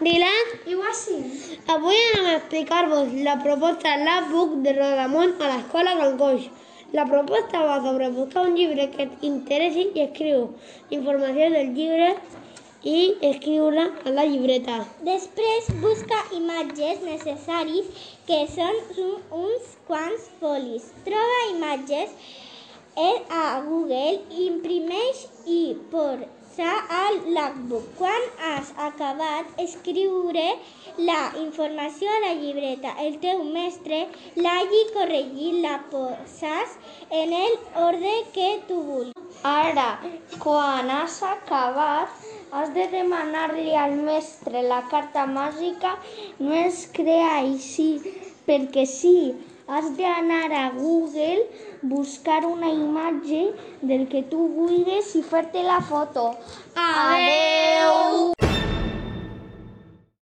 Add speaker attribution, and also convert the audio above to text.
Speaker 1: Dylan,
Speaker 2: I així.
Speaker 1: avui anem a explicar-vos la proposta Labbook de Rodamont a l'escola Can Coix. La proposta va sobre buscar un llibre que t'interessi i escriu informació del llibre i escriure a la llibreta.
Speaker 2: Després busca imatges necessaris que són un- uns quants folis. Troba imatges en- a Google, imprimeix i posa al logbook. Quan has acabat escriure la informació a la llibreta, el teu mestre l'hagi corregit, la poses en el ordre que tu vulguis.
Speaker 3: Ara, quan has acabat, has de demanar-li al mestre la carta màgica, no es crea així, perquè sí, has d'anar a Google, buscar una imatge del que tu vulguis i fer-te la foto. Adeu!